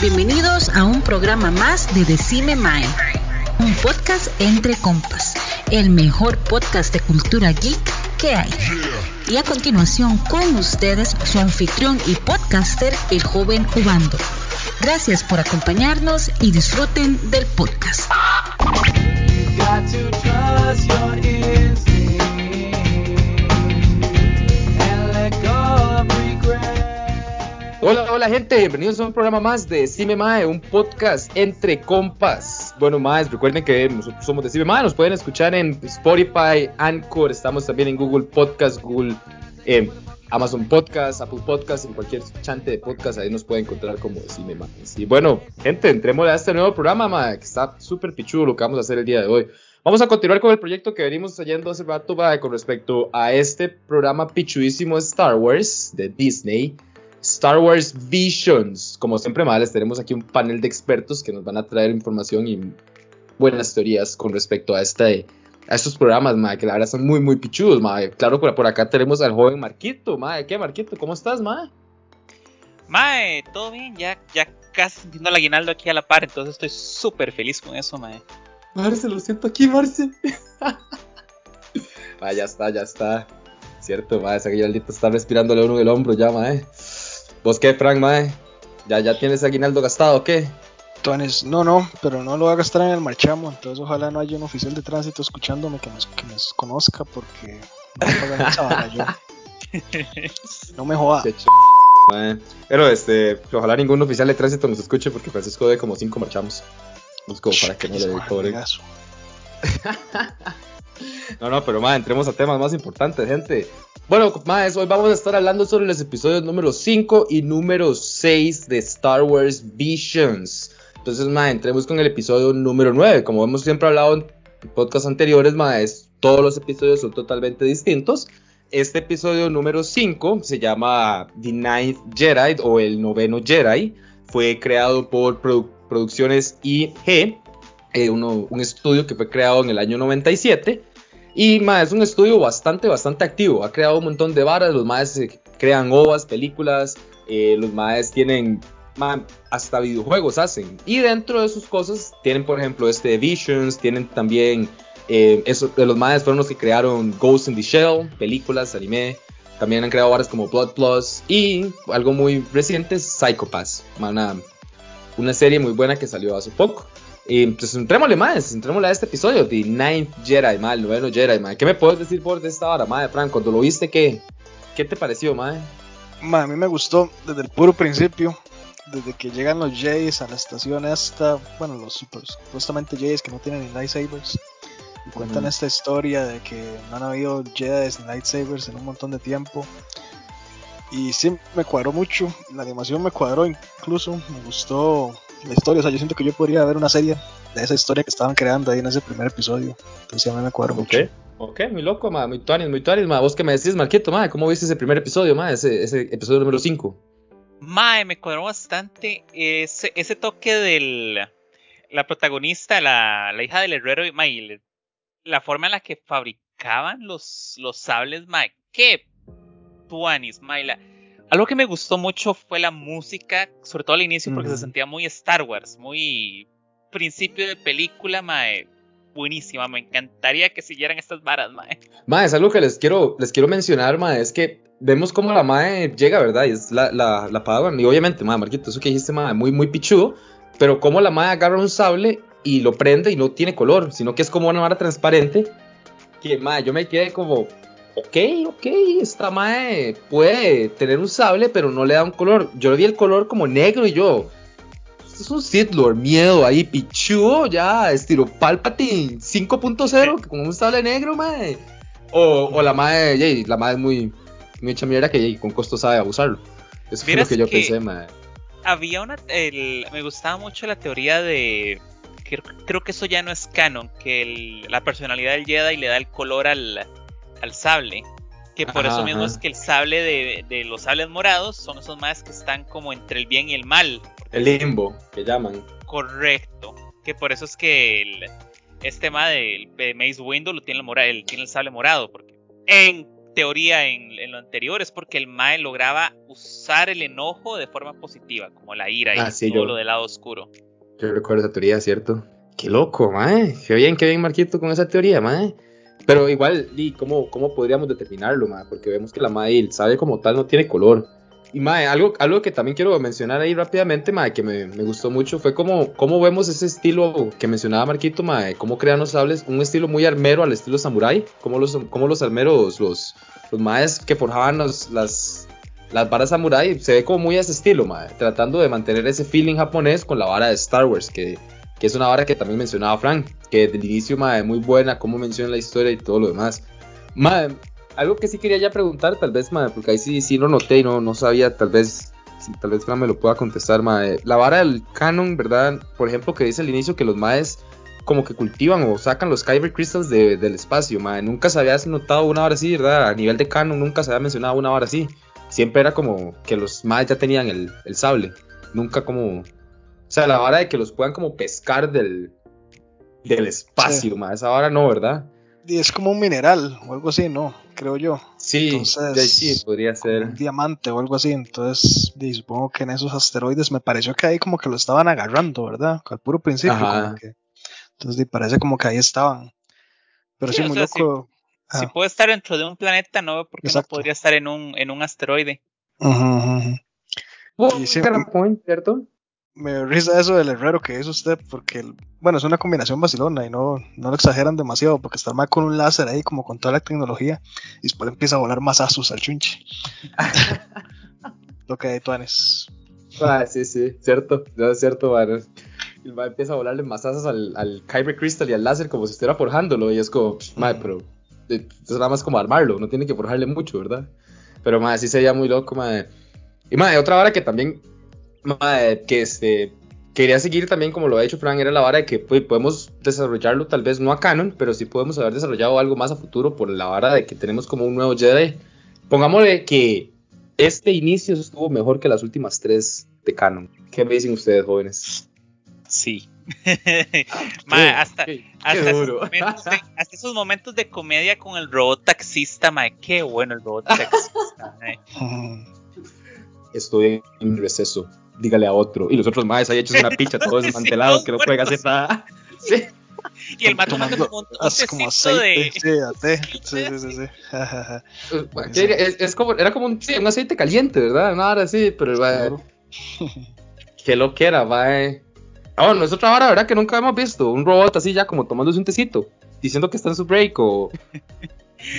Bienvenidos a un programa más de Decime Mae, un podcast entre compas, el mejor podcast de cultura geek que hay. Y a continuación con ustedes su anfitrión y podcaster, el joven Ubando. Gracias por acompañarnos y disfruten del podcast. Hola, hola gente, bienvenidos a un programa más de Cime Mae, un podcast entre compas. Bueno, más, recuerden que nosotros somos de Cime Mae, nos pueden escuchar en Spotify, Anchor, estamos también en Google Podcast, Google, eh, Amazon Podcast, Apple Podcast, en cualquier chante de podcast, ahí nos pueden encontrar como Cime Mae. Y bueno, gente, entremos a este nuevo programa, mae, que está súper pichudo lo que vamos a hacer el día de hoy. Vamos a continuar con el proyecto que venimos haciendo hace rato mae, con respecto a este programa pichudísimo de Star Wars de Disney. Star Wars Visions. Como siempre, madre, les tenemos aquí un panel de expertos que nos van a traer información y buenas teorías con respecto a, este, a estos programas, madre, que la verdad son muy, muy pichudos, madre. Claro, por, por acá tenemos al joven Marquito, madre. ¿Qué, Marquito? ¿Cómo estás, madre? Mae, todo bien, ya, ya casi sintiendo el aguinaldo aquí a la par, entonces estoy súper feliz con eso, mae. Marce, lo siento aquí, Marce. ah, ya está, ya está. Cierto, madre, ese aguinaldito está respirándole uno del hombro ya, madre. ¿Vos qué, Frank, mae? ¿Ya, ¿Ya tienes aguinaldo gastado o qué? Entonces, no, no, pero no lo voy a gastar en el marchamo, entonces ojalá no haya un oficial de tránsito escuchándome que me, que me conozca porque no me pagan esa vara yo. No me joda. Ch... Pero este, ojalá ningún oficial de tránsito nos escuche porque Francisco de como cinco marchamos. Pues como para que no le dé pobre. No, no, pero más, entremos a temas más importantes, gente. Bueno, más, hoy vamos a estar hablando sobre los episodios número 5 y número 6 de Star Wars Visions. Entonces, más, entremos con el episodio número 9. Como hemos siempre hablado en podcasts anteriores, más, todos los episodios son totalmente distintos. Este episodio número 5 se llama The Ninth Jedi o El Noveno Jedi. Fue creado por Produ Producciones IG, eh, un estudio que fue creado en el año 97. Y ma, es un estudio bastante, bastante activo. Ha creado un montón de varas. Los maes crean ovas, películas. Eh, los maes tienen ma, hasta videojuegos hacen. Y dentro de sus cosas tienen, por ejemplo, este Visions. Tienen también. Eh, eso, los maes fueron los que crearon Ghost in the Shell, películas, anime. También han creado varas como Blood Plus. Y algo muy reciente es Psychopass. Una, una serie muy buena que salió hace poco. Y pues entrémosle más, entrémosle a este episodio, The Ninth Jedi, mal, el noveno Jedi, madre. ¿Qué me puedes decir por de esta hora, madre, Frank? Cuando lo viste, ¿qué, qué te pareció, madre? Ma, a mí me gustó desde el puro principio, desde que llegan los Jays a la estación esta, bueno, los super, supuestamente Jays que no tienen ni lightsabers, y cuentan uh -huh. esta historia de que no han habido Jedi ni lightsabers en un montón de tiempo. Y sí, me cuadró mucho, la animación me cuadró incluso, me gustó la historia, o sea, yo siento que yo podría ver una serie de esa historia que estaban creando ahí en ese primer episodio. Entonces a mí me cuadro okay. mucho. Ok, muy loco, ma, muy tuanis, muy tuanis, ma. Vos que me decís, Marquito, ma, ¿cómo viste ese primer episodio, ma? Ese, ese episodio número 5. Mae, me cuadró bastante ese, ese toque del... La protagonista, la, la hija del herrero, ma, y la forma en la que fabricaban los, los sables, ma, qué tuanis, ma, y la, algo que me gustó mucho fue la música, sobre todo al inicio, porque uh -huh. se sentía muy Star Wars, muy principio de película, mae. Buenísima, me encantaría que siguieran estas varas, mae. Mae, es algo que les quiero, les quiero mencionar, mae, es que vemos cómo la mae llega, ¿verdad? Y es la, la, la Padawan, y obviamente, mae, Marquito, eso que dijiste, mae, muy, muy pichudo, pero cómo la mae agarra un sable y lo prende y no tiene color, sino que es como una vara transparente, que, mae, yo me quedé como, ok, ok, esta mae puede tener un sable, pero no le da un color. Yo le vi el color como negro y yo, esto es un Sith Lord, miedo ahí, pichudo, ya, estilo Palpatine 5.0, con un sable negro, mae. O, o la mae, yay, la mae es muy, muy hecha mierda que con costo sabe abusarlo. Eso fue lo que yo que pensé, mae. Había una, el, me gustaba mucho la teoría de, creo, creo que eso ya no es canon, que el, la personalidad del Jedi le da el color al al sable. Que por ajá, eso mismo ajá. es que el sable de, de, los sables morados son esos más que están como entre el bien y el mal. El limbo, que llaman. Correcto. Que por eso es que el, este tema de, de Mace Windu lo tiene el, mora, el, tiene el sable morado. Porque en teoría en, en, lo anterior, es porque el Mae lograba usar el enojo de forma positiva, como la ira Ah, y sí, todo yo- lo del lado oscuro. Yo recuerdo esa teoría, ¿cierto? Qué loco, mae. Qué bien, qué bien, Marquito, con esa teoría, mae. Pero igual, Lee, ¿cómo, ¿cómo podríamos determinarlo, mae? Porque vemos que la mae, el sabe como tal, no tiene color. Y, mae, algo, algo que también quiero mencionar ahí rápidamente, mae, que me, me gustó mucho, fue cómo, cómo vemos ese estilo que mencionaba Marquito, mae, cómo crean los sables, un estilo muy armero al estilo samurai, como los, cómo los armeros, los, los maes que forjaban los- las, las varas samurai, se ve como muy a ese estilo, mae, tratando de mantener ese feeling japonés con la vara de Star Wars, que, que es una vara que también mencionaba Frank, que desde el inicio, mae, muy buena, cómo menciona la historia y todo lo demás. Mae, algo que sí quería ya preguntar, tal vez, mae, porque ahí sí, sí lo noté y no, no sabía, tal vez, tal vez Fran me lo pueda contestar, mae. La vara del canon, ¿verdad? Por ejemplo, que dice al inicio que los maes como que cultivan o sacan los Kyber Crystals de- del espacio, mae. Nunca se había notado una hora así, ¿verdad? A nivel de canon nunca se había mencionado una hora así. Siempre era como que los maes ya tenían el, el sable. Nunca como... O sea, la vara de que los puedan como pescar del, del espacio, mae. Esa vara no, ¿verdad? Y es como un mineral o algo así, ¿no? Creo yo. Sí, Entonces, sí, podría ser. un diamante o algo así. Entonces, supongo que en esos asteroides me pareció que ahí como que lo estaban agarrando, ¿verdad? Al puro principio. Ajá. Como que, entonces, parece como que ahí estaban. Pero Sí, muy sea, loco. Si Ajá. puede estar dentro de un planeta, no veo por qué Exacto. no podría estar en un, en un asteroide. Sí, gran point, ¿cierto? Me risa eso del herrero que hizo usted, porque, el- bueno, es una combinación vacilona y no, no lo exageran demasiado, porque está mal con un láser ahí, como con toda la tecnología, y después empieza a volar mazazos al chunche. lo que hay, Tuanes. Ah, sí, sí, cierto, ya es cierto, man. El man empieza a volarle mazazos al, al Kyber Crystal y al láser como si estuviera forjándolo. Y es como, madre, pero eh, es nada más como armarlo, no tiene que forjarle mucho, ¿verdad? Pero, madre, sí sería muy loco, madre. Y, madre, otra vara que también, madre, que este, quería seguir también, como lo ha hecho Frank, era la vara de que pues, podemos desarrollarlo, tal vez no a canon, pero sí podemos haber desarrollado algo más a futuro por la vara de que tenemos como un nuevo Jedi. Pongámosle que este inicio estuvo mejor que las últimas tres de canon. ¿Qué me dicen ustedes, jóvenes? Sí. Hasta, Qué- qué hasta, esos momentos de, hasta esos momentos de comedia con el robot taxista, mae. Qué bueno el robot taxista. Estoy en receso. Dígale a otro. Y los otros más ahí hechos una picha, todos Sí, desmantelados, todos que no pueden hacer nada. Sí. Y el mae tomando Tomando como un, como de. aceite, sí. Sí, sí, sí, sí. Es, es como, era como un, sí, un aceite caliente, ¿verdad? Nada así, pero va. Claro. Qué lo que era, va. Ah, bueno, es otra vara, ¿verdad? Que nunca hemos visto. Un robot así ya como tomándose un tecito. Diciendo que está en su break o.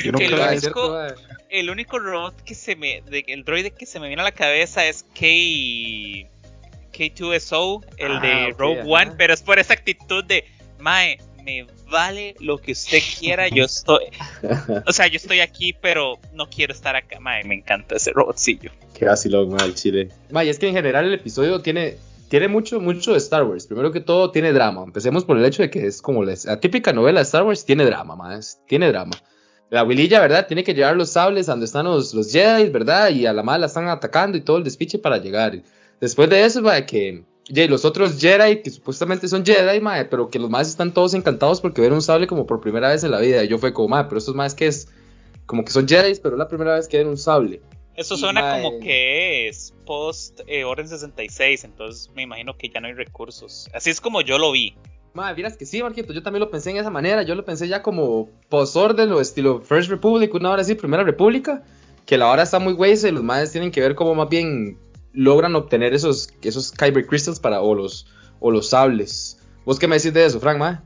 Yo nunca El Va, El único robot que se me. de- el droide que se me viene a la cabeza es K. K2SO, el Ah, de Rogue. One, pero es por esa actitud de. Mae, me vale lo que usted quiera, yo estoy. O sea, yo estoy aquí, pero no quiero estar acá. Mae, me encanta ese robotcillo. Qué vacilón, ma, el chile. Ma, y es que en general el episodio tiene, tiene mucho, mucho de Star Wars. Primero que todo, tiene drama. Empecemos por el hecho de que es como la, la típica novela de Star Wars, tiene drama, más. Tiene drama. La abuelilla, ¿verdad? Tiene que llevar los sables a donde están los, los Jedi, ¿verdad? Y a la madre la están atacando y todo el despiche para llegar. Después de eso, va, que los otros Jedi, que supuestamente son Jedi, mae, pero que los más están todos encantados porque ven un sable como por primera vez en la vida. Y yo fue como, mae, pero estos más que es como que son Jedi, pero es la primera vez que ven un sable. Eso suena como que es post eh, Orden 66, entonces me imagino que ya no hay recursos. Así es como yo lo vi. Madre, vieras que sí, Marquito, yo también lo pensé en esa manera, yo lo pensé ya como post-orden o estilo First Republic, una hora así, Primera República, que la hora está muy güey, y los madres tienen que ver cómo más bien logran obtener esos, esos Kyber Crystals para, o los, o los sables. ¿Vos qué me decís de eso, Frank, ma?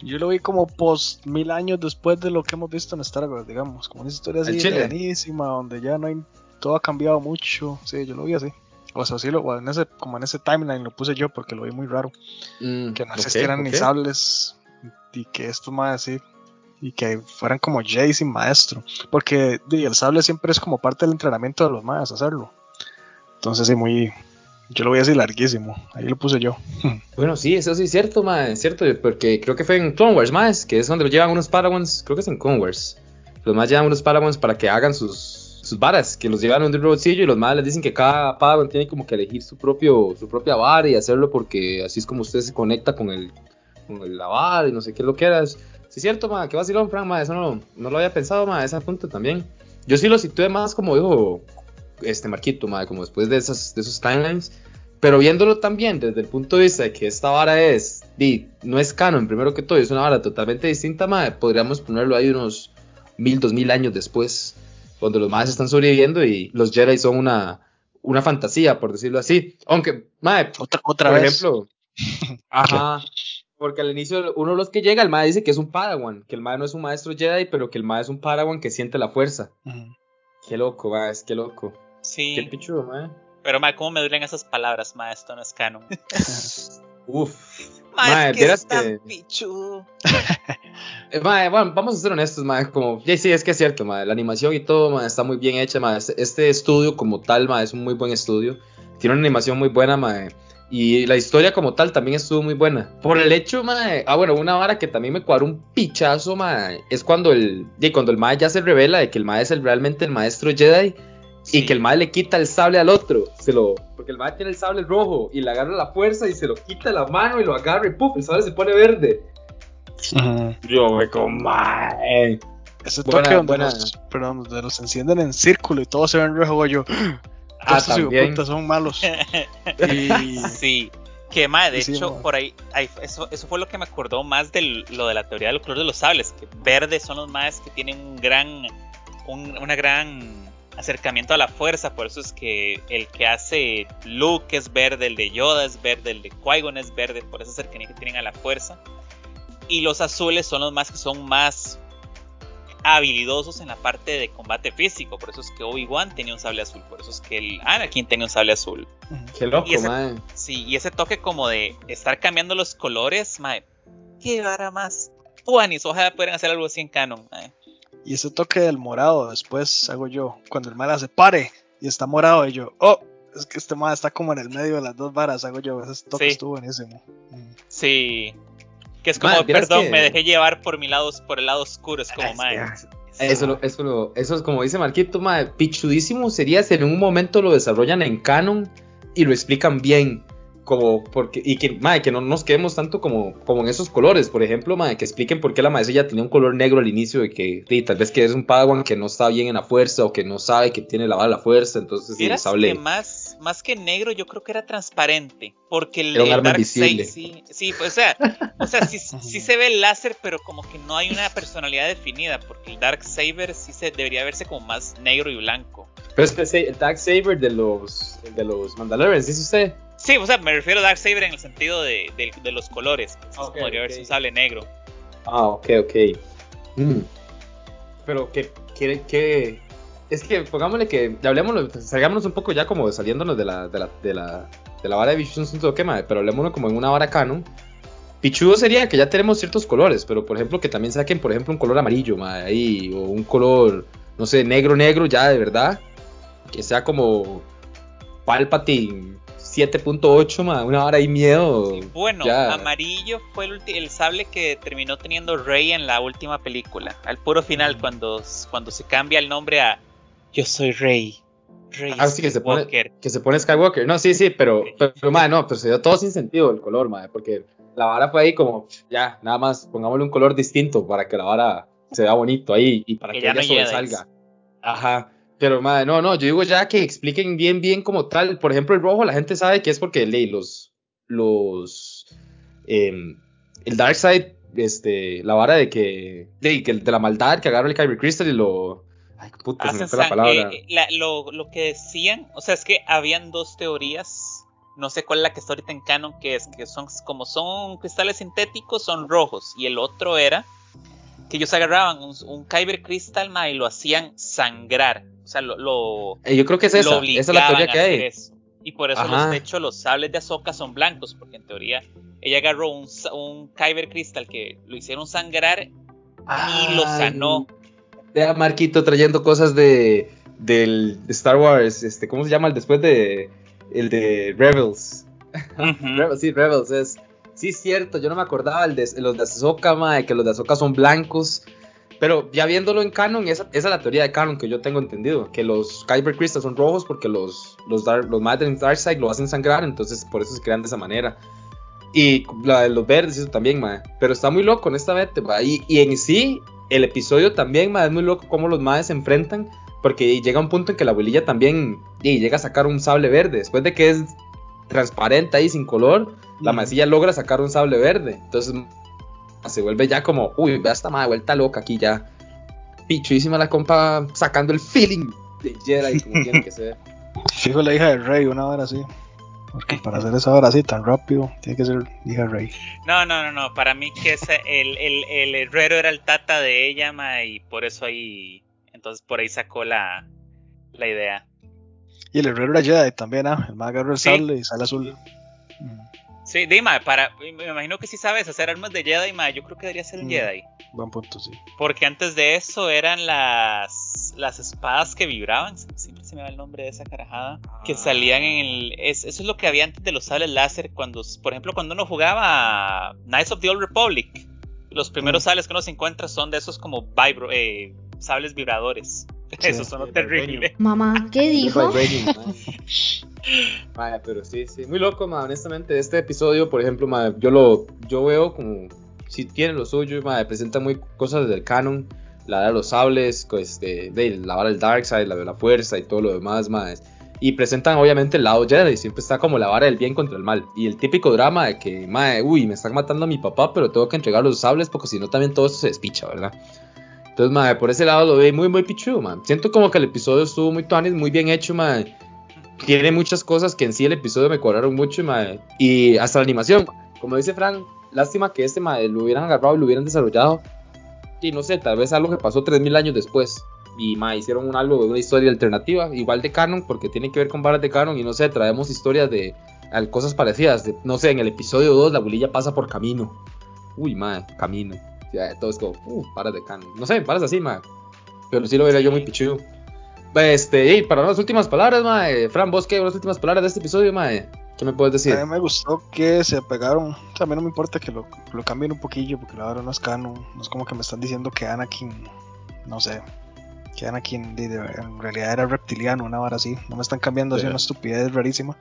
Yo lo vi como post mil años después de lo que hemos visto en Star Wars, digamos, como una historia así buenísima, donde ya no hay, todo ha cambiado mucho, sí, yo lo vi así. O sea, sí, lo, o en ese, como en ese timeline lo puse yo porque lo vi muy raro, Mm, que no existieran ni ok. sables y que esto más así, y que fueran como Jay sin maestro, porque el sable siempre es como parte del entrenamiento de los más hacerlo. Entonces sí, muy, yo lo vi así larguísimo, ahí lo puse yo. Bueno, sí, eso sí es cierto, ma, es cierto, porque creo que fue en Clone Wars, más, que es donde lo llevan unos Padawans, creo que es en Clone Wars. Los más llevan unos Padawans para que hagan sus, sus varas, que los llevan a un robotcillo y los más les dicen que cada Padawan tiene como que elegir su propio su propia vara y hacerlo porque así es como usted se conecta con el con el, la vara y no sé qué lo que eras. Sí es cierto, ma, que vacilón, Frank, ma, eso no, no lo había pensado, ma, ese punto también. yo sí lo situé más como dijo este Marquito, mae, como después de, esas, de esos timelines. Pero viéndolo también desde el punto de vista de que esta vara es, di, no es canon, primero que todo, es una vara totalmente distinta, mae, podríamos ponerlo ahí unos mil, dos mil años después, cuando los más están sobreviviendo y los Jedi son una, una fantasía, por decirlo así. Aunque, mae, Otra, otra por vez. ejemplo, ajá, porque al inicio uno de los que llega, el mae dice que es un Padawan, que el mae no es un maestro Jedi, pero que el mae es un Padawan que siente la fuerza. Qué loco, mae, es que loco. Sí. Qué pichudo, mae. Pero, ma, ¿cómo me duelen esas palabras, ma? Esto no es canon. Uf. Ma, Mae, es que es tan que- pichudo. Mae, bueno, vamos a ser honestos, mae, como, yeah, sí, es que es cierto, mae, la animación y todo, mae, está muy bien hecha, mae, este, este estudio como tal, mae, es un muy buen estudio, tiene una animación muy buena, mae, y la historia como tal también estuvo muy buena. Por el hecho, mae, ah, bueno, una vara que también me cuadró un pichazo, mae, es cuando el, yeah, cuando el mae ya se revela de que el mae es el, realmente el maestro Jedi, Sí. y que el mae le quita el sable al otro, se lo, porque el mae tiene el sable rojo, y le agarra la fuerza y se lo quita la mano y lo agarra y puf, el sable se pone verde. Yo me como, mae. Ese Buena- toque donde, buena. Los, perdón, donde los encienden en círculo y todos se ven rojo, yo. Ah, estos hijueputas son malos. Y Sí. Que, ma, de Sí, hecho, por ahí, ahí- eso, eso fue lo que me acordó más de lo de la teoría del color de los sables. Que verdes son los más que tienen un gran, un, una gran acercamiento a la fuerza. Por eso es que el que hace Luke es verde, el de Yoda es verde, el de Qui-Gon es verde, por esa cercanía que tienen a la fuerza. Y los azules son los más que son más habilidosos en la parte de combate físico. Por eso es que Obi-Wan tenía un sable azul. Por eso es que el Anakin tenía un sable azul. Qué loco, Y ese- mae. Sí, y ese toque como de estar cambiando los colores, mae. Qué vara más. Tuanis, ojalá pudieran hacer algo así en canon, mae. Y ese toque del morado, después hago yo, cuando el mal hace pare y está morado, y yo, oh, es que este mal está como en el medio de las dos varas, hago yo, ese toque Sí. estuvo buenísimo. Mm. Sí. Que es como, perdón, que- me dejé llevar por mi lado, por el lado oscuro. Es como, mae. Eso, lo- eso, lo- eso es como dice Marquito, mae, pichudísimo sería si en un momento lo desarrollan en canon y lo explican bien. Como porque, y que, mae, que no nos quedemos tanto como, como en esos colores. Por ejemplo, mae, que expliquen por qué la maestra ya tenía un color negro al inicio. De que sí, tal vez que es un Padawan que no está bien en la fuerza o que no sabe que tiene la bala la fuerza. Entonces, sable. más, más que negro, yo creo que era transparente. Porque el, Era un el arma Darkseid, invisible. sí, sí, pues, o sea, o sea sí, sí se ve el láser, pero como que no hay una personalidad definida. Porque el Dark Saber sí se debería verse como más negro y blanco. Pero es que el Dark Saber de los, de los Mandalorians, dice usted. Sí, o sea, me refiero a Dark Saber en el sentido de, de- de los colores. que Ok, podría ok. verse un sable negro. Ah, ok, ok. Mm. Pero que, que, que- es que pongámosle que, hablemoslo, salgámonos un poco ya como saliéndonos de la, de la, de la, de la vara de Visions un toque, mae, pero hablemoslo como en una vara canon. Pichudo sería que ya tenemos ciertos colores, pero por ejemplo que también saquen, por ejemplo, un color amarillo, mae, ahí, o un color, no sé, negro, negro, ya de verdad, que sea como Palpatine 7.8, mae, una vara ahí miedo. Bueno, ya. amarillo fue el, el sable que terminó teniendo Rey en la última película. Al puro final, cuando, cuando se cambia el nombre a Yo soy Rey. Rey Ah, sí, que se pone- Skywalker. Que se pone Skywalker. No, sí, sí, pero, pero, pero, no, pero se dio todo sin sentido el color, madre, porque la vara fue ahí como, ya, nada más, pongámosle un color distinto para que la vara se vea bonito ahí y para Que que, ya ella no sobresalga. Ajá. Pero, madre, no, no, yo digo ya que expliquen bien, bien como tal. Por ejemplo, el rojo, la gente sabe que es porque ley los, los, em, el Dark Side, este, la vara de que, de, que- de la maldad que agarra el Kyber Crystal y lo, ay, puta, se me Hacen fue la palabra. eh, la- lo, lo que decían, o sea, es que habían dos teorías. No sé cuál es la que está ahorita en canon, que es que son como son cristales sintéticos, son rojos. Y el otro era que ellos agarraban un, un Kyber Crystal ma, y lo hacían sangrar. O sea, lo, lo, Eh, yo creo que es esa, esa es la teoría que hay. eso. Y por eso, Ajá. los, de hecho, los sables de Ahsoka son blancos, porque en teoría ella agarró un, un Kyber Crystal que lo hicieron sangrar y lo Ay, sanó. Vea Marquito trayendo cosas de del de Star Wars, este, ¿cómo se llama el después de el de Rebels? Ujú. Rebels, sí, Rebels es sí cierto, yo no me acordaba el de los de mae, que los de Ahsoka son blancos. Pero ya viéndolo en canon, esa, esa es la teoría de canon que yo tengo entendido, que los Kyber Crystals son rojos porque los los Dark, los Darkseid lo hacen sangrar, entonces por eso se crean de esa manera. Y la de los verdes, eso también. Pero está muy loco, honestamente, mae. Y, y en sí, el episodio también, es muy loco cómo los maes se enfrentan. Porque llega un punto en que la abuelilla también llega a sacar un sable verde. Después de que es transparente ahí sin color, la maecilla logra sacar un sable verde. Entonces se vuelve ya como, uy, vea esta madre vuelta loca aquí ya. Pichuísima la compa sacando el feeling de Jedi como tiene que ser. Fijo la hija del rey, una hora así. Porque para hacer esa hora así tan rápido, tiene que ser hija del rey. No, no, no, no. Para mí que ese, el, el, el herrero era el tata de ella, ma, y por eso ahí. Entonces por ahí sacó la, la idea. Y el herrero era Jedi también, ¿ah? El más agarra el Sí. sable y sale azul. Mm, Sí, Dima, para, me imagino que si sabes hacer armas de Jedi, ma, yo creo que debería ser un Mm. Jedi. buen punto, sí. Porque antes de eso eran las, las espadas que vibraban. Siempre se me va el nombre de esa carajada. Que salían en el. es- eso es lo que había antes de los sables láser. Cuando, por ejemplo, cuando uno jugaba Knights of the Old Republic. Los primeros Mm. sables que uno se encuentra son de esos como vibro, eh, sables vibradores. Sí. Eso son Sí, terrible. Mamá, ¿qué dijo? Mae, pero sí, sí, muy loco, ma, honestamente, este episodio, por ejemplo, ma, yo lo, yo veo como, si tiene lo suyo, ma, presenta muy cosas del canon, la de los sables, este, de la vara del Darkseid, la de la fuerza y todo lo demás, ma, y presentan obviamente el lado Jedi, siempre está como la vara del bien contra el mal, y el típico drama de que, ma, uy, me están matando a mi papá, pero tengo que entregar los sables porque si no también todo esto se despicha, ¿verdad? Entonces, ma, por ese lado lo veo muy, muy pichudo, ma. Siento como que el episodio estuvo muy tuanis, muy bien hecho, ma tiene muchas cosas que en sí el episodio me cuadraron mucho mae. y hasta la animación como dice Fran lástima que este mae, lo hubieran agarrado y lo hubieran desarrollado y no sé tal vez algo que pasó 3000 años después y mae, hicieron un algo una historia alternativa igual de canon porque tiene que ver con varas de canon y no sé traemos historias de al- cosas parecidas de- no sé en el episodio 2 la bolilla pasa por camino. Uy mae camino. Ya todo es como uh, varas de canon. No sé varas así mae. pero sí lo vería yo muy pichudo este, y para unas últimas palabras, mae. Fran, vos qué, unas últimas palabras de este episodio, mae. ¿Qué me puedes decir? A mí me gustó que se pegaron. O sea, a mí no me importa que lo, lo cambien un poquillo, porque la verdad no es canon. No es como que me están diciendo que Anakin, no sé, que Anakin de- de- en realidad era reptiliano, una vara así. No me están cambiando así Ya. una estupidez rarísima.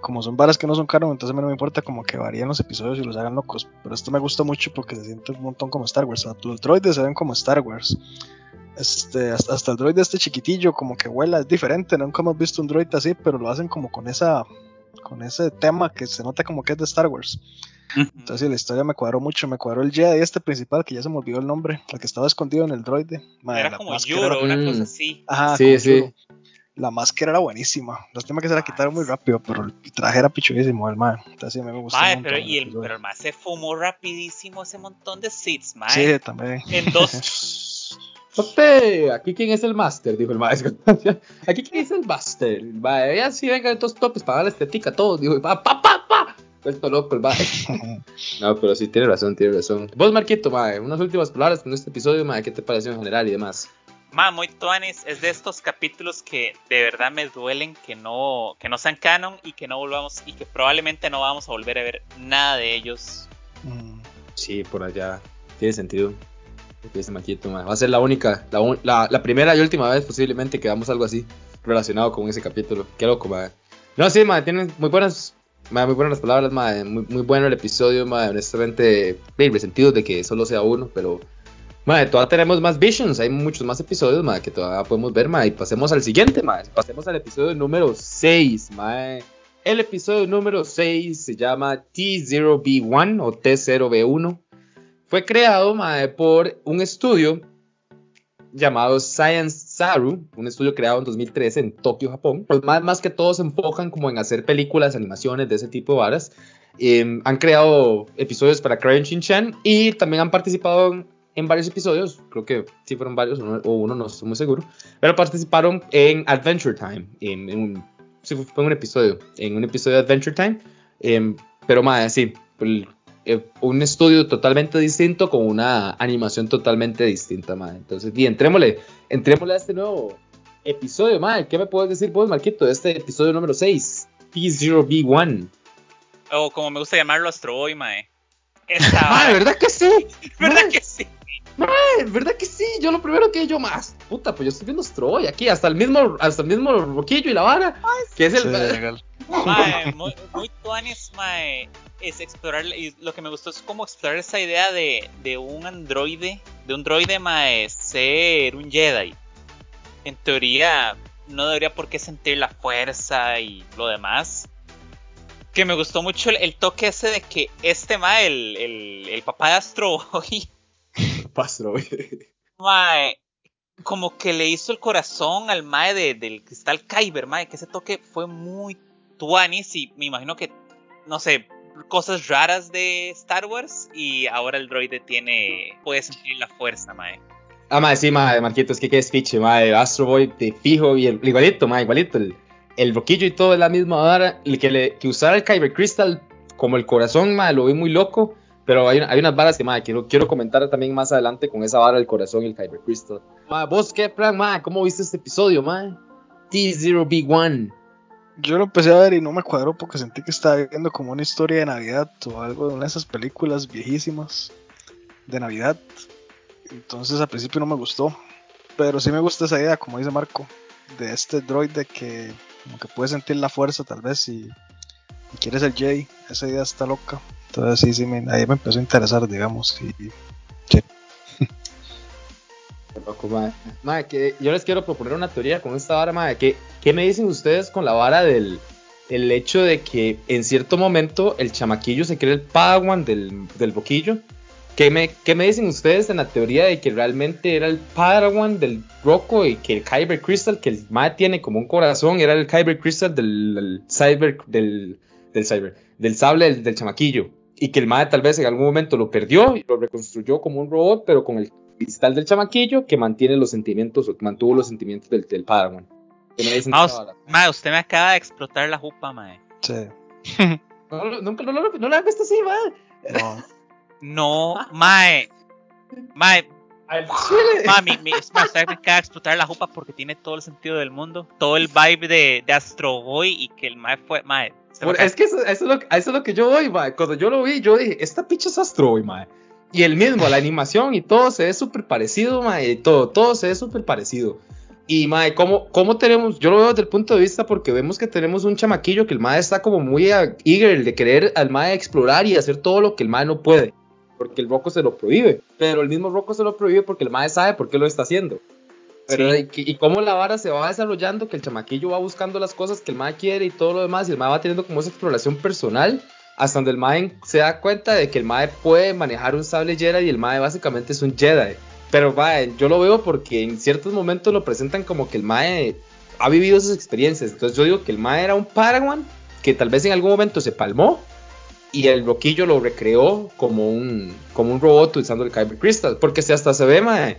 Como son varas que no son canon, entonces a mí no me importa como que varíen los episodios y los hagan locos. Pero esto me gusta mucho porque se siente un montón como Star Wars. Los droides se ven como Star Wars. Este, hasta, hasta el droid de este chiquitillo como que vuela, es diferente, nunca hemos visto un droid así, pero lo hacen como con esa con ese tema que se nota como que es de Star Wars. Entonces sí, la historia me cuadró mucho, me cuadró el Jedi este principal, que ya se me olvidó el nombre, el que estaba escondido en el droide. Madre, Era la como era- una Mm. cosa así. Ajá, Sí, como sí. Yuro. La máscara era buenísima. Lástima que se la quitaron muy rápido, pero el traje era pichudísimo, el man. Entonces sí, a mí me gustó. montón pero, y el, pero el mae se fumó rapidísimo ese montón de seats, mae. Sí, también. En dos. Pape, aquí quién es el máster, dijo el maestro. aquí quién es el máster. Ya sí venga estos topes para darle estética a todos. Dijo, pa, pa, pa, pa. Vuelto loco el mae. No, pero sí, tiene razón, tiene razón. Vos, Marquito, mae, unas últimas palabras con este episodio, mae, ¿qué te pareció en general y demás? Ma, muy tuanis, es de estos capítulos que de verdad me duelen que no, que no sean canon y que no volvamos y que probablemente no vamos a volver a ver nada de ellos. Sí, por allá. Tiene sentido. Dice Marquito, mae. Va a ser la única, la, un- la, la primera y última vez posiblemente que hagamos algo así relacionado con ese capítulo. Qué loco, mae. No, sí, mae, tienen muy buenas, mae, muy buenas las palabras, mae. Muy, muy bueno el episodio, mae. Honestamente, bien, resentido de que solo sea uno, pero... Mae, todavía tenemos más visions, hay muchos más episodios, mae, que todavía podemos ver, mae. Y pasemos al siguiente, mae. Pasemos al episodio número 6, mae. El episodio número 6 se llama T0B1 o T0B1. Fue creado por un estudio llamado Science Saru, un estudio creado en 2013 en Tokio, Japón. Pues más, más que todo se enfocan como en hacer películas, animaciones de ese tipo de varas. Eh, han creado episodios para Crayon Shin-chan y también han participado en, en varios episodios, creo que sí fueron varios uno, o uno, no estoy muy seguro, pero participaron en Adventure Time, en, en un, sí, fue un episodio, en un episodio de Adventure Time, eh, pero más sí, el- eh, un estudio totalmente distinto con una animación totalmente distinta, madre. Entonces, y entrémosle, entrémosle a este nuevo episodio, madre. ¿Qué me puedes decir vos, Marquito, de este episodio número 6? P0B1. O como me gusta llamarlo, Astro Boy, mae. Esta Ah, ¿verdad que sí? ¿verdad que sí? Mae, ¿verdad que sí? Yo lo primero que yo más. Puta, pues yo estoy viendo Stroy aquí, hasta el mismo, hasta el mismo Roquillo y la vara. Que es el. sí, legal. Mae, muy, muy tuanis, mae, es explorar, y lo que me gustó es como explorar esa idea de, de un androide, de un droide, mae, ser un Jedi. en teoría no debería por qué sentir la fuerza y lo demás. Que me gustó mucho el, toque ese de que este ma, el, el, papá de Astro Boy. Mae, como que le hizo el corazón al mae de, del cristal Kyber, mae, que ese toque fue muy tuanis y me imagino que, no sé, cosas raras de Star Wars y ahora el droide tiene, puede sentir la fuerza, mae. Ah, mae, sí, mae, Marquitos, que qué speech, mae, Astro Boy, te fijo, y el, igualito, mae, igualito, el, el roquillo y todo es la misma hora, que, le, que usar el Kyber Crystal como el corazón, mae, lo vi muy loco, pero hay, hay unas varas que, mae, quiero, quiero comentar también más adelante con esa vara del corazón y el Kyber Crystal. Vos, ¿qué, plan, mae, cómo viste este episodio, mae? T0B1. Yo lo empecé a ver y no me cuadró porque sentí que estaba viendo como una historia de Navidad o algo de una de esas películas viejísimas de Navidad. Entonces al principio no me gustó. Pero sí me gusta esa idea, como dice Marco, de este droide que como que puede sentir la fuerza tal vez y, quiere ser Jay. Esa idea está loca. Entonces sí, sí, me, ahí me empezó a interesar, digamos. Y, que yo les quiero proponer una teoría con esta vara, madre. ¿Qué, ¿Qué me dicen ustedes con la vara del el hecho de que en cierto momento el chamaquillo se cree el padawan del, del boquillo? ¿Qué me, ¿Qué me dicen ustedes en la teoría de que realmente era el padawan del Rocco y que el Kyber Crystal, que el MAE tiene como un corazón, era el Kyber Crystal del, cyber, del, del cyber, del sable del, del chamaquillo? Y que el MAE tal vez en algún momento lo perdió y lo reconstruyó como un robot, pero con el cristal del chamaquillo que mantiene los sentimientos o que mantuvo los sentimientos del, del Padawan. Ma, usted me acaba de explotar la jupa, mae. Sí. no, nunca no, no, no, lo has visto así, mae. No. no, mae. Mae. Ma, mi, mi, usted me acaba de explotar la jupa porque tiene todo el sentido del mundo. Todo el vibe de, de Astro Boy y que el mae fue. Mae. Es que eso, eso, es lo, eso es lo que yo voy, mae. Cuando yo lo vi, yo dije, esta picha es Astro Boy, mae. Y el mismo, la animación y todo se ve súper parecido, mae, todo, todo se ve súper parecido. Y, mae, ¿cómo, ¿cómo tenemos? Yo lo veo desde el punto de vista porque vemos que tenemos un chamaquillo que el mae está como muy eager de querer al mae explorar y hacer todo lo que el mae no puede. Porque el Rocco se lo prohíbe. Pero el mismo Rocco se lo prohíbe porque el mae sabe por qué lo está haciendo. Pero, y, y, cómo la vara se va desarrollando, que el chamaquillo va buscando las cosas que el mae quiere y todo lo demás, y el mae va teniendo como esa exploración personal hasta donde el Mae se da cuenta de que el Mae puede manejar un sable Jedi y el Mae básicamente es un Jedi. Pero yo lo veo porque en ciertos momentos lo presentan como que el Mae ha vivido esas experiencias. Entonces yo digo que el Mae era un Padawan que tal vez en algún momento se palmó y el Roquillo lo recreó como un, como un robot utilizando el Kyber Crystal. Porque si hasta se ve, Mae,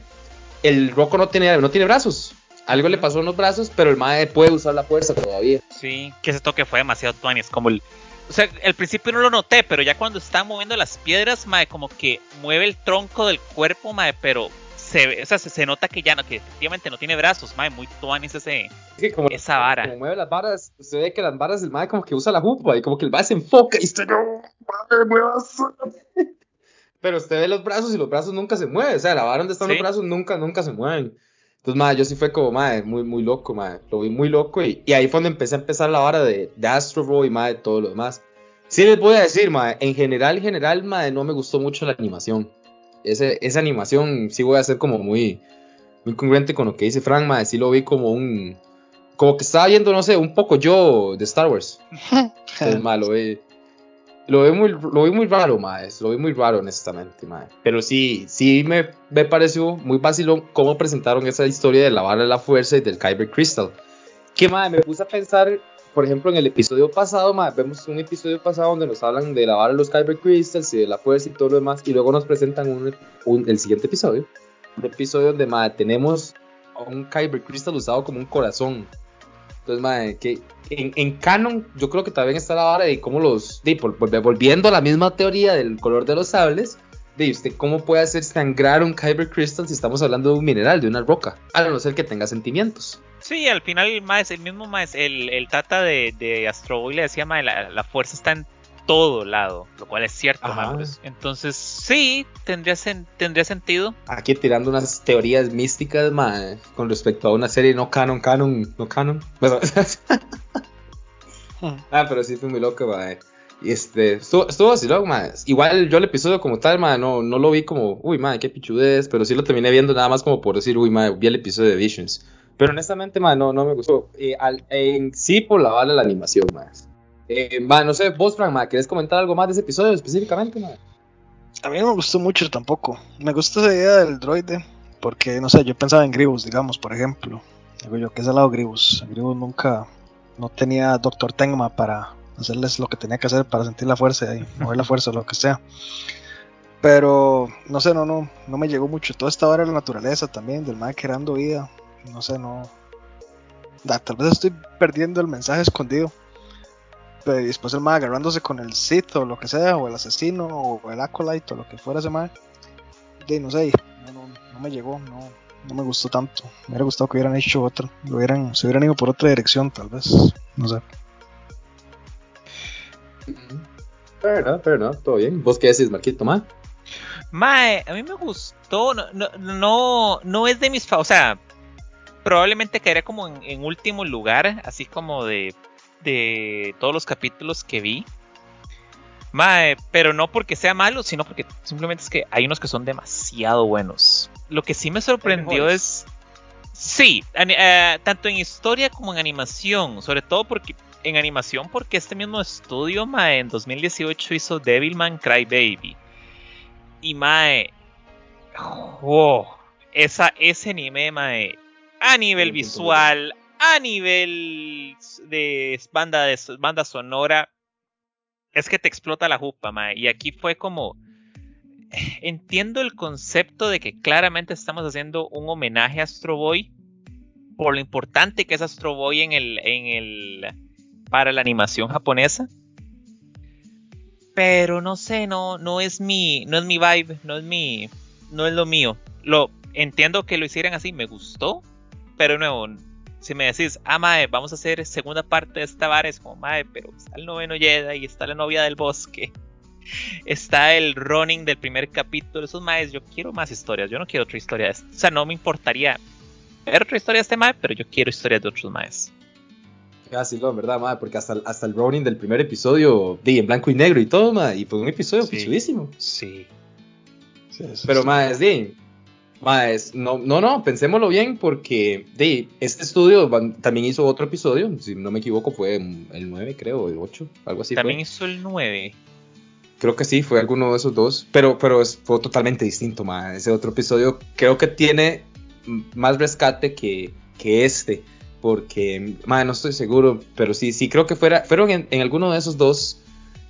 el Rocco no tiene, no tiene brazos. Algo le pasó en los brazos, pero el Mae puede usar la fuerza todavía. Sí, que ese toque fue demasiado tuani. Es como el, o sea, al principio no lo noté, pero ya cuando está moviendo las piedras, mae, como que mueve el tronco del cuerpo, mae, pero se, o sea, se, nota que ya no, que efectivamente no tiene brazos, mae, muy tuanis ese, como, esa vara. Como mueve las varas, se ve que las varas del mae como que usa la jupa y como que el mae se enfoca y usted no, madre, muevas. Pero usted ve los brazos y los brazos nunca se mueven, o sea, la vara donde están los brazos nunca, nunca se mueven. Entonces, madre, yo sí fue como, madre, muy, muy loco, madre. Lo vi muy loco y, y ahí fue donde empecé a empezar la vara de, de Astro Boy, madre, todo lo demás. Sí les voy a decir, madre, en general, en general, madre, no me gustó mucho la animación. Ese, esa animación sí voy a ser como muy, muy congruente con lo que dice Frank, madre. Sí lo vi como un, como que estaba viendo, no sé, un poco yo de Star Wars. Entonces, madre, lo vi, lo vi muy, lo vi muy raro, maes. Lo vi muy raro, honestamente, mae. Pero sí, sí me, me pareció muy fácil cómo presentaron esa historia de la vara de la fuerza y del Kyber Crystal. Que, mae, me puse a pensar, por ejemplo, en el episodio pasado, mae, vemos un episodio pasado donde nos hablan de la de los Kyber Crystals y de la fuerza y todo lo demás. Y luego nos presentan un, el siguiente episodio. Un episodio donde, mae, tenemos un Kyber Crystal usado como un corazón. Entonces, madre, que en, canon yo creo que también está la vara de cómo los, de, volviendo a la misma teoría del color de los sables, de usted cómo puede hacer sangrar un Kyber Crystal si estamos hablando de un mineral, de una roca, a no ser que tenga sentimientos. Sí, al final más el mismo más el, el tata de, de Astro Boy le decía más la, la, fuerza está en todo lado, lo cual es cierto. Entonces, sí, tendría, tendría sentido. Aquí tirando unas teorías místicas con respecto a una serie no canon, canon, no canon. ah, pero sí fue muy loco, Y este, estuvo, así, loco, Igual yo el episodio como tal, no, no lo vi como, uy, madre, qué pichudez, pero sí lo terminé viendo nada más como por decir, uy, madre, vi el episodio de Visions. Pero honestamente, ma, no, no me gustó. Eh, al, en sí, por la bala la animación, más. Eh, no sé, vos, Frank, ma, ¿querés comentar algo más de ese episodio específicamente? A mí no me gustó mucho tampoco. Me gusta esa idea del droide, porque, no sé, yo pensaba en Gribus, digamos, por ejemplo. Digo yo, ¿qué es el lado Gribus? Gribus nunca, no tenía Doctor Tengma para hacerles lo que tenía que hacer para sentir la fuerza y mover la fuerza o lo que sea. Pero, no sé, no, no, no me llegó mucho. Toda esta hora de la naturaleza también, del mal creando vida. No sé, no. Da, tal vez estoy perdiendo el mensaje escondido. Pero después el mal agarrándose con el Sith o lo que sea, o el asesino, o el Acolyte, o lo que fuera ese mal. De, no sé, no, no, no me llegó, no, no me gustó tanto. Me hubiera gustado que hubieran hecho otro, lo hubieran, se hubieran ido por otra dirección, tal vez. No sé. Pero, pero no, todo bien. ¿Vos qué decís, Marquito, ma? Mae, a mí me gustó. No, no, no, no es de mis fa- O sea, probablemente caería como en, en último lugar, así como de, de todos los capítulos que vi. Mae, pero no porque sea malo, sino porque simplemente es que hay unos que son demasiado buenos. Lo que sí me sorprendió es. Sí, eh, tanto en historia como en animación. Sobre todo porque en animación, porque este mismo estudio, mae, en 2018 hizo Devilman Crybaby. Y mae. oh, esa, ese anime, mae. A nivel visual, a nivel de banda, de banda sonora. Es que te explota la jupa, mae. Y aquí fue como. Entiendo el concepto de que claramente estamos haciendo un homenaje a Astro Boy. Por lo importante que es Astro Boy en el. En el para la animación japonesa. Pero no sé, no, no es mi. No es mi vibe. No es mi. No es lo mío. Lo entiendo que lo hicieran así, me gustó. Pero nuevo, si me decís, ah, mae, vamos a hacer segunda parte de esta vara, es como, mae, pero está el noveno Jedi y está la novia del bosque. Está el running del primer capítulo. Esos maes, yo quiero más historias. Yo no quiero otra historia de este. O sea, no me importaría ver otra historia de este mae, pero yo quiero historias de otros maes. Casi en verdad, ma, porque hasta, hasta el Ronin del primer episodio, di, en blanco y negro y todo, ma, y fue un episodio Sí. pichudísimo. Sí. Sí, sí, Pero, sí. Ma, es di, ma, es- no, no, no, pensémoslo bien, porque, este estudio también hizo otro episodio, si no me equivoco, fue el 9, creo, el 8, algo así. También fue. hizo el 9. Creo que sí, fue alguno de esos dos. Pero, pero es, fue totalmente distinto, ma. Ese otro episodio creo que tiene más rescate que, que este. Porque, ma, no estoy seguro. Pero sí, sí, creo que fuera, fueron en, en alguno de esos dos.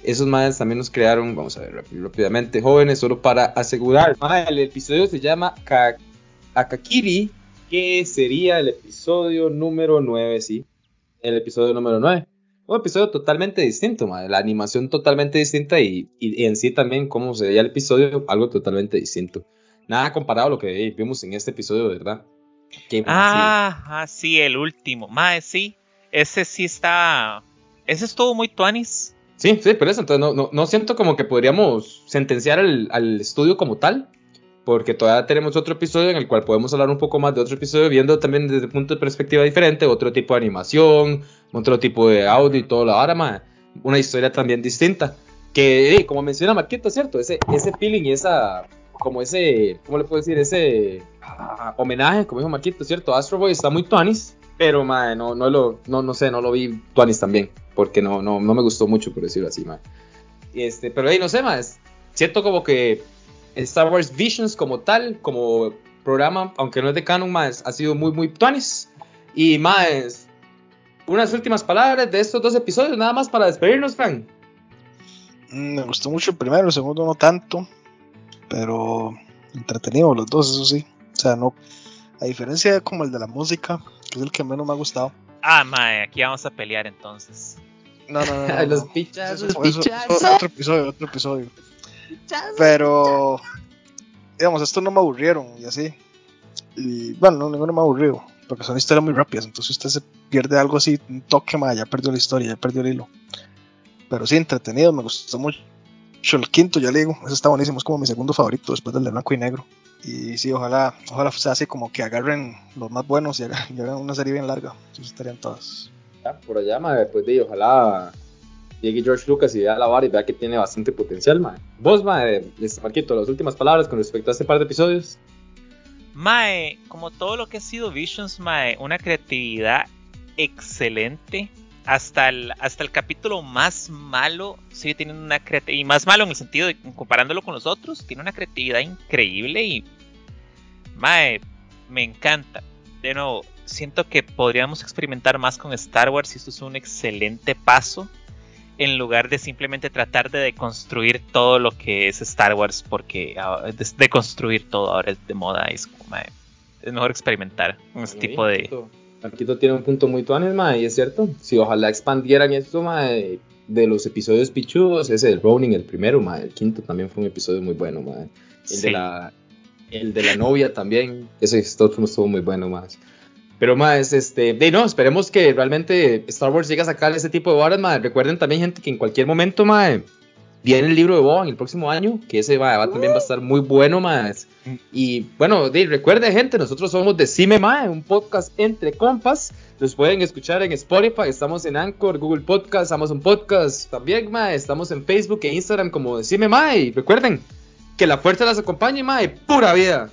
Esos madres también nos crearon, vamos a ver rápidamente, jóvenes, solo para asegurar. El episodio se llama Ka- Akakiri, que sería el episodio número 9, sí. El episodio número 9 un episodio totalmente distinto, madre. la animación totalmente distinta y, en sí también cómo se veía el episodio, algo totalmente distinto. Nada comparado a lo que vimos en este episodio, ¿verdad? Madre, Ah, ah, sí, el último. Mae, sí. Ese sí está. Ese estuvo muy tuanis. Sí, sí, pero eso, entonces no, no, no siento como que podríamos sentenciar al, al estudio como tal, porque todavía tenemos otro episodio en el cual podemos hablar un poco más de otro episodio, viendo también desde un punto de perspectiva diferente, otro tipo de animación, otro tipo de audio y todo ahora, madre. una historia también distinta. Que, como menciona Marquito, ¿cierto? Ese, ese feeling y esa, como ese, ¿cómo le puedo decir? Ese ah, homenaje, como dijo Marquito, ¿cierto? Astro Boy está muy tuanis, pero, madre, no, no lo, no, no sé, no lo vi tuanis también, porque no, no, no me gustó mucho, por decirlo así. Y este, pero, hey, no sé, más, siento como que Star Wars Visions como tal, como programa, aunque no es de canon, más, ha sido muy, muy tuanis. Y, más, unas últimas palabras de estos dos episodios, nada más para despedirnos, Frank. Mm, Me gustó mucho el primero, el segundo no tanto, pero entretenido los dos, eso sí. O sea, no, a diferencia de como el de la música, que es el que menos me ha gustado. Ah, mae, aquí vamos a pelear entonces. No, no, no. Los pichazos, Eso- eso- pichazos. eso- otro episodio, otro episodio. Pero, digamos, estos no me aburrieron y así. Y bueno, no, ninguno me aburrido, porque son historias muy rápidas. Entonces, usted se pierde algo así, un toque más, ya perdió la historia, ya perdió el hilo. Pero sí, entretenido, me gustó mucho. El quinto, ya le digo, ese está buenísimo, es como mi segundo favorito después del de blanco y negro. Y sí, ojalá, ojalá sea así como que agarren los más buenos y hagan, y hagan una serie bien larga. Entonces estarían todas. Por allá, madre, pues de ojalá llegue George Lucas y vea la vara y vea que tiene bastante potencial, madre. Vos, madre, este, Marquito, las últimas palabras con respecto a este par de episodios. Mae, como todo lo que ha sido Visions, Mae, una creatividad excelente. Hasta el, hasta el capítulo más malo sigue teniendo una creatividad. Y más malo en el sentido de comparándolo con los otros, tiene una creatividad increíble y. Mae, me encanta. De nuevo, siento que podríamos experimentar más con Star Wars y esto es un excelente paso en lugar de simplemente tratar de deconstruir todo lo que es Star Wars, porque deconstruir todo ahora es de moda es, como, es mejor experimentar con ese tipo de... Marquito tiene un punto muy tuanes, y es cierto. Si ojalá expandieran esto, de los episodios pichudos, ese del Ronin, el primero, el quinto también fue un episodio muy bueno, mae. El, de, la, el de la novia también, ese estuvo muy bueno, más. Pero más, este, de no, esperemos que realmente Star Wars llegue a sacar ese tipo de horas, más. Recuerden también, gente, que en cualquier momento, más, viene el libro de Boba en el próximo año, que ese va, también va a estar muy bueno, más. Y bueno, de, recuerden, gente, nosotros somos Decime Mae, un podcast entre compas. Los pueden escuchar en Spotify, estamos en Anchor, Google Podcast, Amazon Podcast, también, Mae, estamos en Facebook e Instagram como Decime Mae. Recuerden que la fuerza las acompañe, Mae, pura vida.